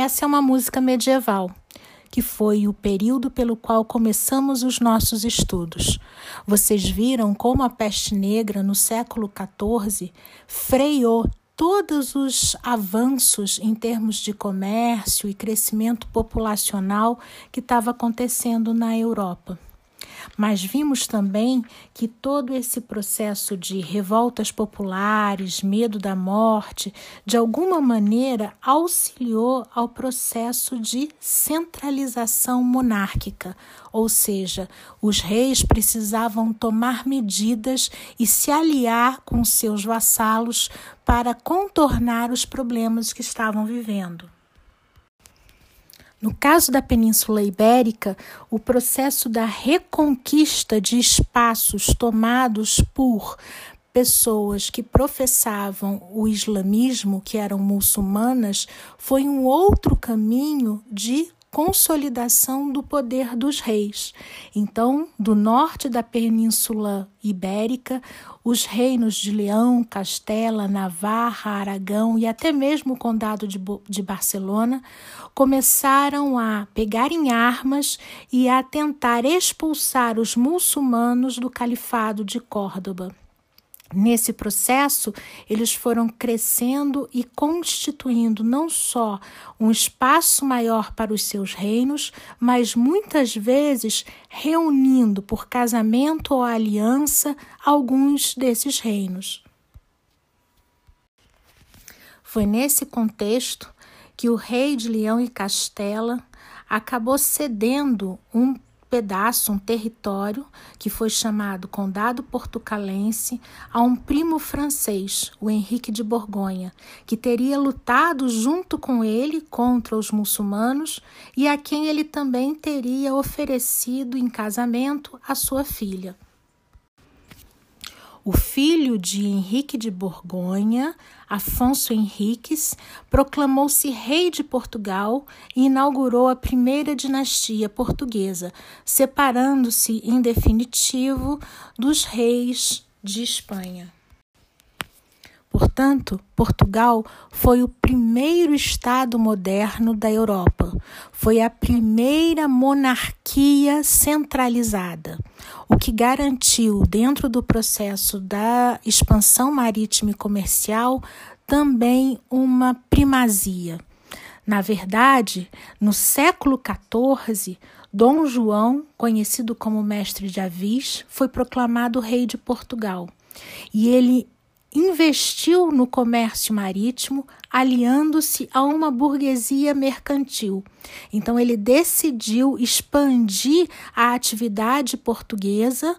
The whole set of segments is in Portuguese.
Essa é uma música medieval, que foi o período pelo qual começamos os nossos estudos. Vocês viram como a peste negra no século XIV freou todos os avanços em termos de comércio e crescimento populacional que estava acontecendo na Europa. Mas vimos também que todo esse processo de revoltas populares, medo da morte, de alguma maneira auxiliou ao processo de centralização monárquica, ou seja, os reis precisavam tomar medidas e se aliar com seus vassalos para contornar os problemas que estavam vivendo. No caso da Península Ibérica, o processo da reconquista de espaços tomados por pessoas que professavam o islamismo, que eram muçulmanas, foi um outro caminho de consolidação do poder dos reis. Então, do norte da Península Ibérica, os reinos de Leão, Castela, Navarra, Aragão e até mesmo o Condado de, de Barcelona começaram a pegar em armas e a tentar expulsar os muçulmanos do Califado de Córdoba. Nesse processo, eles foram crescendo e constituindo não só um espaço maior para os seus reinos, mas muitas vezes reunindo por casamento ou aliança alguns desses reinos. Foi nesse contexto que o rei de Leão e Castela acabou cedendo um pedaço, um território, que foi chamado Condado Portucalense, a um primo francês, o Henrique de Borgonha, que teria lutado junto com ele contra os muçulmanos e a quem ele também teria oferecido em casamento a sua filha. O filho de Henrique de Borgonha, Afonso Henriques, proclamou-se rei de Portugal e inaugurou a primeira dinastia portuguesa, separando-se em definitivo dos reis de Espanha. Portanto, Portugal foi o primeiro Estado moderno da Europa, foi a primeira monarquia centralizada, o que garantiu, dentro do processo da expansão marítima e comercial, também uma primazia. Na verdade, no século XIV, Dom João, conhecido como Mestre de Avis, foi proclamado rei de Portugal. E ele investiu no comércio marítimo, aliando-se a uma burguesia mercantil. Então, ele decidiu expandir a atividade portuguesa,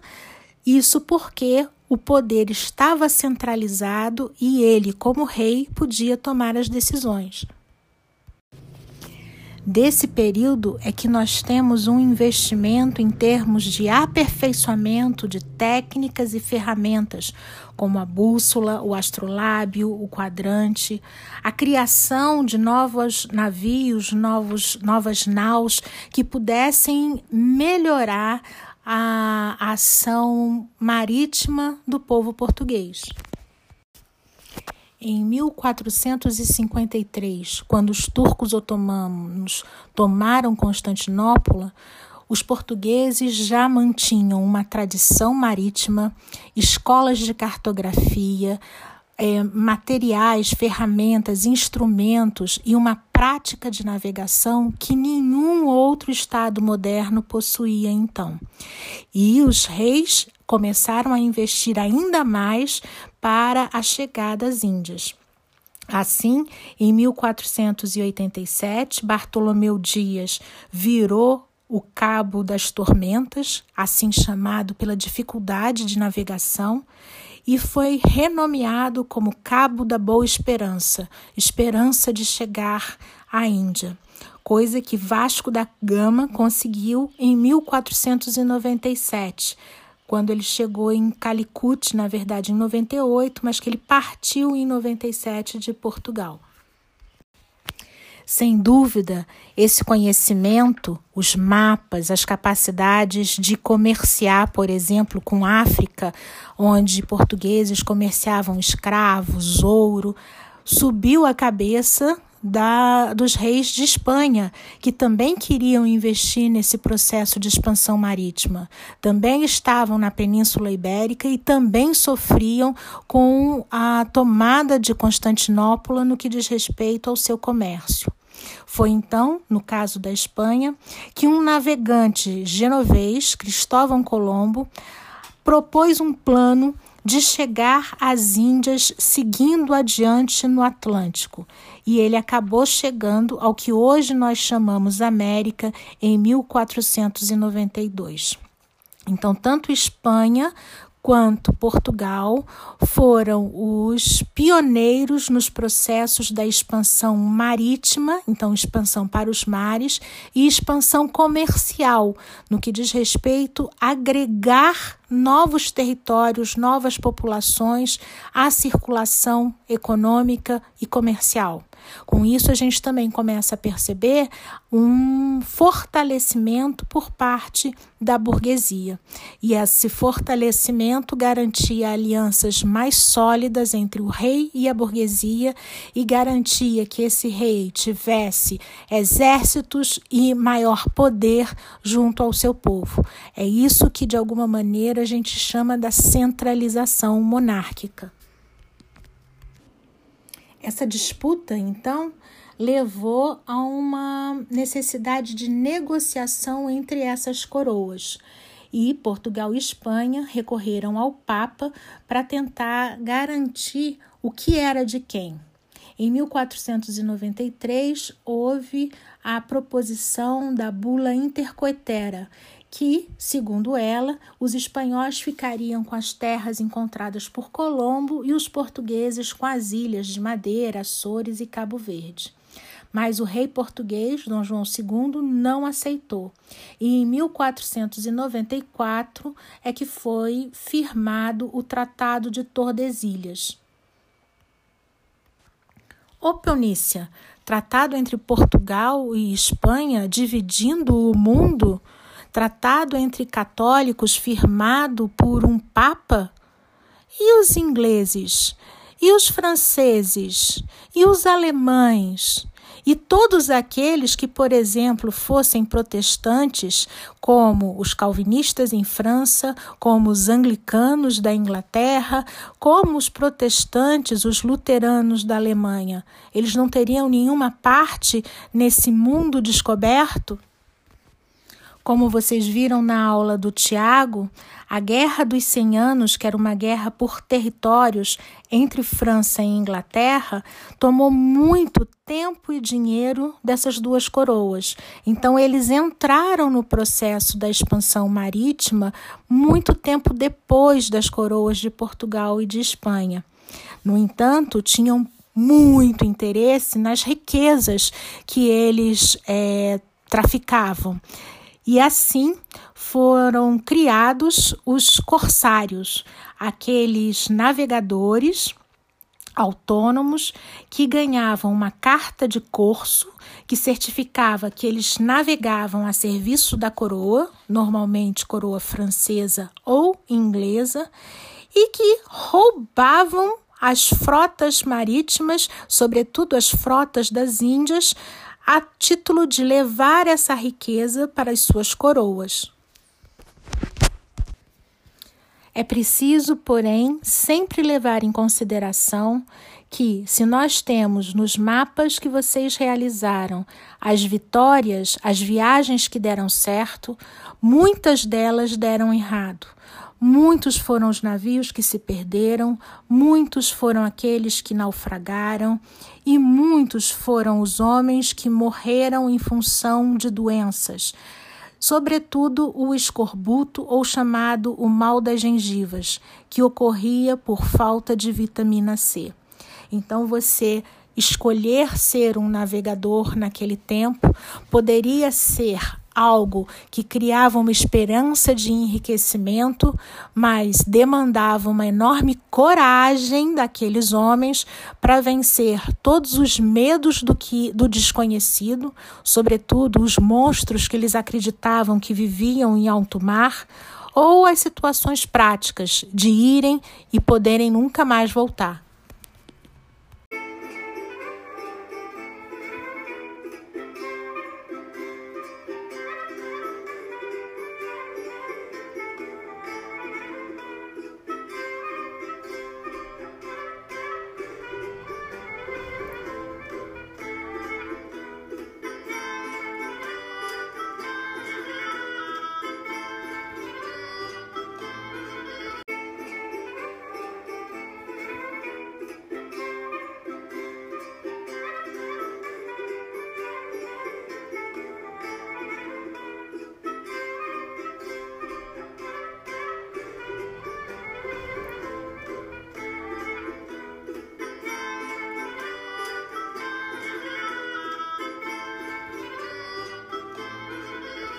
isso porque o poder estava centralizado e ele, como rei, podia tomar as decisões. Desse período é que nós temos um investimento em termos de aperfeiçoamento de técnicas e ferramentas, como a bússola, o astrolábio, o quadrante, a criação de novos navios, novos, novas naus que pudessem melhorar a ação marítima do povo português. Em 1453, quando os turcos otomanos tomaram Constantinopla, os portugueses já mantinham uma tradição marítima, escolas de cartografia, é, materiais, ferramentas, instrumentos e uma prática de navegação que nenhum outro Estado moderno possuía então. E os reis começaram a investir ainda mais para a chegada às Índias. Assim, em 1487, Bartolomeu Dias virou o Cabo das Tormentas, assim chamado pela dificuldade de navegação, e foi renomeado como Cabo da Boa Esperança, esperança de chegar à Índia, coisa que Vasco da Gama conseguiu em 1497, quando ele chegou em Calicut, na verdade em 98, mas que ele partiu em 97 de Portugal. Sem dúvida, esse conhecimento, os mapas, as capacidades de comerciar, por exemplo, com África, onde portugueses comerciavam escravos, ouro, subiu a cabeça da, dos reis de Espanha, que também queriam investir nesse processo de expansão marítima. Também estavam na Península Ibérica e também sofriam com a tomada de Constantinopla no que diz respeito ao seu comércio. Foi então, no caso da Espanha, que um navegante genovês, Cristóvão Colombo, propôs um plano de chegar às Índias seguindo adiante no Atlântico. E ele acabou chegando ao que hoje nós chamamos América em 1492. Então, tanto Espanha quanto Portugal foram os pioneiros nos processos da expansão marítima, então expansão para os mares, e expansão comercial, no que diz respeito a agregar novos territórios, novas populações à circulação econômica e comercial. Com isso, a gente também começa a perceber um fortalecimento por parte da burguesia. E esse fortalecimento garantia alianças mais sólidas entre o rei e a burguesia e garantia que esse rei tivesse exércitos e maior poder junto ao seu povo. É isso que, de alguma maneira, a gente chama da centralização monárquica. Essa disputa, então, levou a uma necessidade de negociação entre essas coroas. E Portugal e Espanha recorreram ao Papa para tentar garantir o que era de quem. Em 1493, houve a proposição da bula intercoetera, que, segundo ela, os espanhóis ficariam com as terras encontradas por Colombo e os portugueses com as ilhas de Madeira, Açores e Cabo Verde. Mas o rei português, Dom João II, não aceitou. E em 1494 é que foi firmado o Tratado de Tordesilhas. Ô Peonícia, tratado entre Portugal e Espanha dividindo o mundo tratado entre católicos firmado por um papa? E os ingleses? E os franceses? E os alemães? E todos aqueles que, por exemplo, fossem protestantes, como os calvinistas em França, como os anglicanos da Inglaterra, como os protestantes, os luteranos da Alemanha, eles não teriam nenhuma parte nesse mundo descoberto? Como vocês viram na aula do Tiago, a Guerra dos Cem Anos, que era uma guerra por territórios entre França e Inglaterra, tomou muito tempo e dinheiro dessas duas coroas. Então, eles entraram no processo da expansão marítima muito tempo depois das coroas de Portugal e de Espanha. No entanto, tinham muito interesse nas riquezas que eles é, traficavam. E assim foram criados os corsários, aqueles navegadores autônomos que ganhavam uma carta de corso que certificava que eles navegavam a serviço da coroa, normalmente coroa francesa ou inglesa, e que roubavam as frotas marítimas, sobretudo as frotas das Índias, a título de levar essa riqueza para as suas coroas. É preciso, porém, sempre levar em consideração que, se nós temos nos mapas que vocês realizaram as vitórias, as viagens que deram certo, muitas delas deram errado. Muitos foram os navios que se perderam, muitos foram aqueles que naufragaram, e muitos foram os homens que morreram em função de doenças, sobretudo o escorbuto ou chamado o mal das gengivas, que ocorria por falta de vitamina C. Então você escolher ser um navegador naquele tempo poderia ser algo que criava uma esperança de enriquecimento, mas demandava uma enorme coragem daqueles homens para vencer todos os medos do que do desconhecido, sobretudo os monstros que eles acreditavam que viviam em alto mar, ou as situações práticas de irem e poderem nunca mais voltar.